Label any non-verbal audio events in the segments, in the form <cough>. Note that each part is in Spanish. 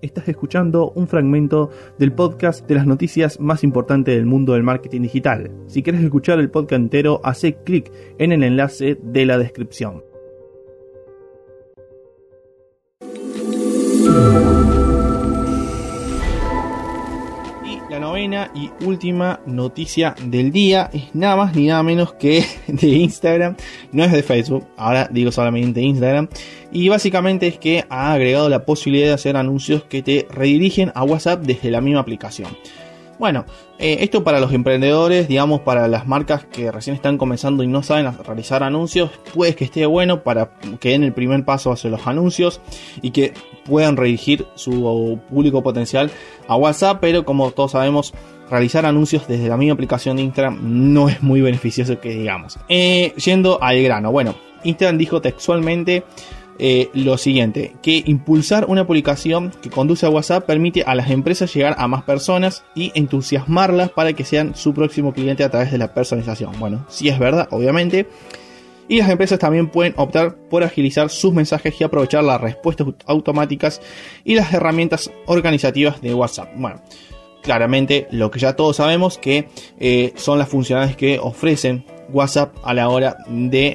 Estás escuchando un fragmento del podcast de las noticias más importantes del mundo del marketing digital. Si quieres escuchar el podcast entero, hace clic en el enlace de la descripción. Y última noticia del día es nada más ni nada menos que <laughs> de Instagram. No es de Facebook, ahora digo solamente Instagram. Y básicamente es que ha agregado la posibilidad de hacer anuncios que te redirigen a WhatsApp desde la misma aplicación. Bueno, eh, esto para los emprendedores, digamos, para las marcas que recién están comenzando y no saben realizar anuncios, puede que esté bueno para que den el primer paso hacia los anuncios y que puedan redirigir su público potencial a WhatsApp, pero como todos sabemos, realizar anuncios desde la misma aplicación de Instagram no es muy beneficioso que digamos. Eh, yendo al grano, bueno, Instagram dijo textualmente eh, lo siguiente, que impulsar una publicación que conduce a WhatsApp permite a las empresas llegar a más personas y entusiasmarlas para que sean su próximo cliente a través de la personalización. Bueno, si es verdad, obviamente. Y las empresas también pueden optar por agilizar sus mensajes y aprovechar las respuestas automáticas y las herramientas organizativas de WhatsApp. Bueno, claramente lo que ya todos sabemos que eh, son las funcionalidades que ofrecen WhatsApp a la hora de,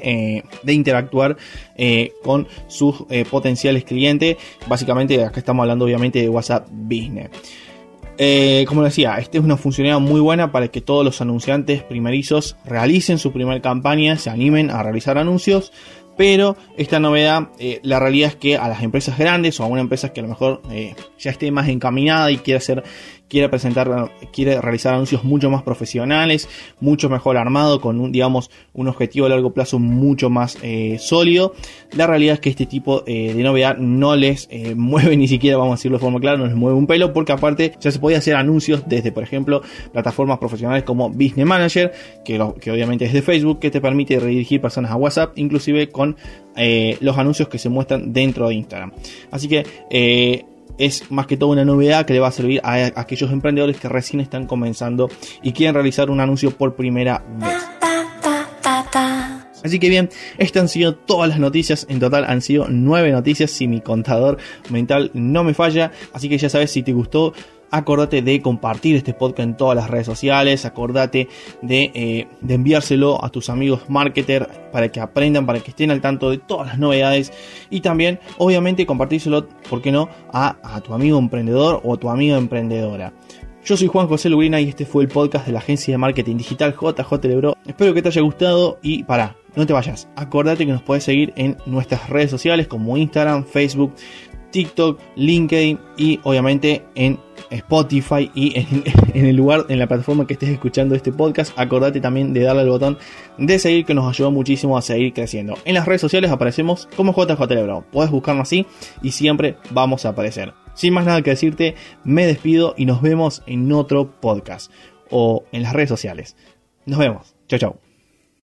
eh, interactuar eh, con sus eh, potenciales clientes. Básicamente acá estamos hablando obviamente de WhatsApp Business. como decía, esta es una funcionalidad muy buena para que todos los anunciantes primerizos realicen su primera campaña, se animen a realizar anuncios, pero esta novedad, la realidad es que a las empresas grandes o a una empresa que a lo mejor ya esté más encaminada y quiera hacer quiere presentar, quiere realizar anuncios mucho más profesionales, mucho mejor armado, con un, digamos, un objetivo a largo plazo mucho más eh, sólido. La realidad es que este tipo eh, de novedad no les eh, <laughs> mueve ni siquiera, vamos a decirlo de forma clara, no les mueve un pelo, porque aparte ya se podía hacer anuncios desde, por ejemplo, plataformas profesionales como Business Manager, que, que obviamente es de Facebook, que te permite redirigir personas a WhatsApp, inclusive con los anuncios que se muestran dentro de Instagram. Así que es más que todo una novedad que le va a servir a, aquellos emprendedores que recién están comenzando y quieren realizar un anuncio por primera vez. Así que bien, estas han sido todas las noticias. En total han sido nueve noticias si mi contador mental no me falla. Así que ya sabes, si te gustó, acordate de compartir este podcast en todas las redes sociales, acordate eh, de, enviárselo a tus amigos marketer para que aprendan, para que estén al tanto de todas las novedades y también obviamente compartírselo, ¿por qué no?, a, tu amigo emprendedor o a tu amiga emprendedora. Yo soy Juan José Lurina y este fue el podcast de la agencia de marketing digital JJ Lebro. Espero que te haya gustado y para, no te vayas. Acordate que nos puedes seguir en nuestras redes sociales como Instagram, Facebook, TikTok, LinkedIn y obviamente en Spotify y <laughs> en, el lugar, en la plataforma que estés escuchando este podcast. Acordate también de darle al botón de seguir que nos ayuda muchísimo a seguir creciendo. En las redes sociales aparecemos como JJ Lebro. Puedes buscarnos así y siempre vamos a aparecer. Sin más nada que decirte, me despido y nos vemos en otro podcast o en las redes sociales. Nos vemos. Chao, chao.